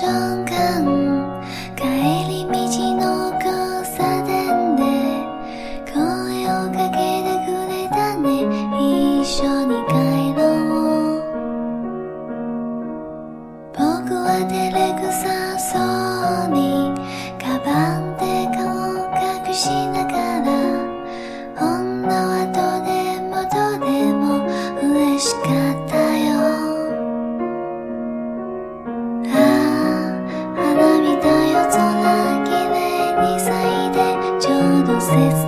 帰り道の交差点で声をかけ this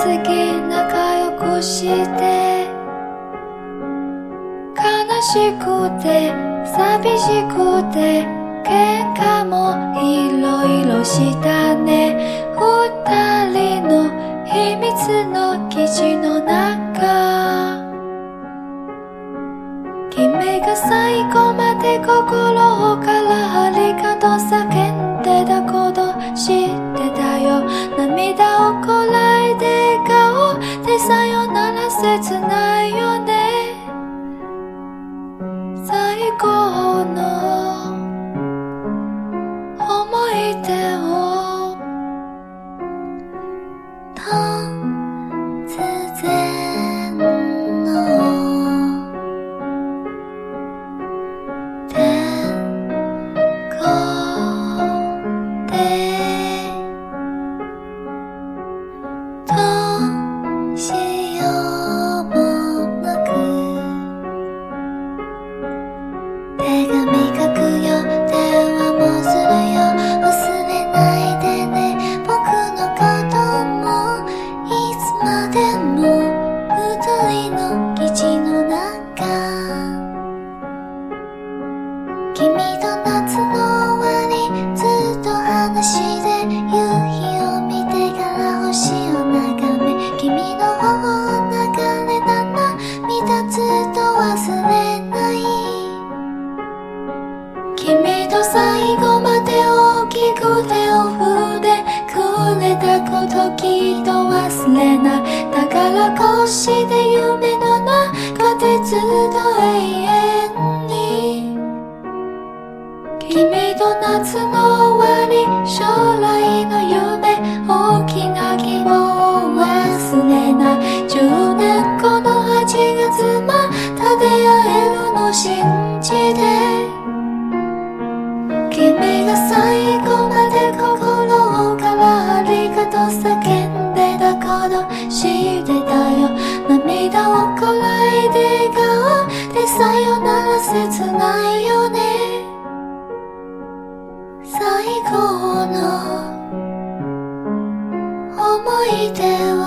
次仲良くして。悲しくて寂しくて喧嘩もいろいろしたね。二人の秘密の基地の中。君が最後まで心をか君と夏の終わり将来の夢大きな希望を忘れない10年後の8月また出会えるの信じていて